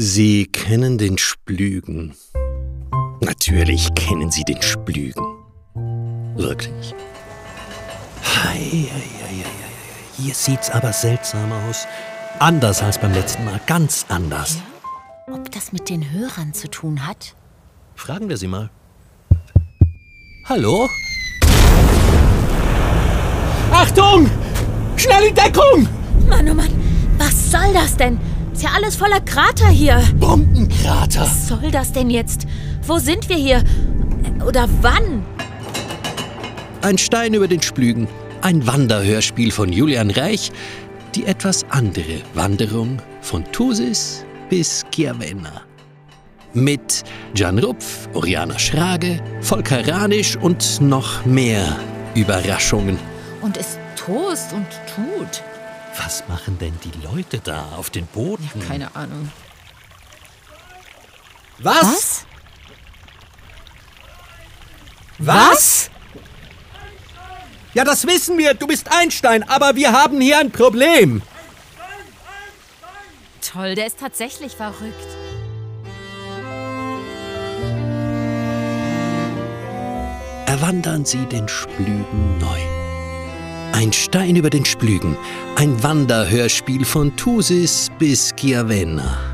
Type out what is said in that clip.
Sie kennen den Splügen. Natürlich kennen Sie den Splügen. Wirklich. Hei, hei, hei, hei. Hier sieht's aber seltsam aus. Anders als beim letzten Mal, ganz anders. Ob das mit den Hörern zu tun hat? Fragen wir sie mal. Hallo? Achtung! Schnell in Deckung! Mann, oh Mann, was soll das denn? Ist ja alles voller Krater hier. Bombenkrater! Was soll das denn jetzt? Wo sind wir hier? Oder wann? Ein Stein über den Splügen. Ein Wanderhörspiel von Julian Reich. Die etwas andere Wanderung von Thusis bis Chiavenna. Mit Jan Rupf, Oriana Schrage, Volker Ranisch und noch mehr Überraschungen. Und es tost und tut. Was machen denn die Leute da auf den Booten? Keine Ahnung. Was? Was? Ja, das wissen wir. Du bist Einstein, aber wir haben hier ein Problem. Toll, der ist tatsächlich verrückt. Erwandern Sie den Splügen neu. Ein Stein über den Splügen, ein Wanderhörspiel von Thusis bis Chiavenna.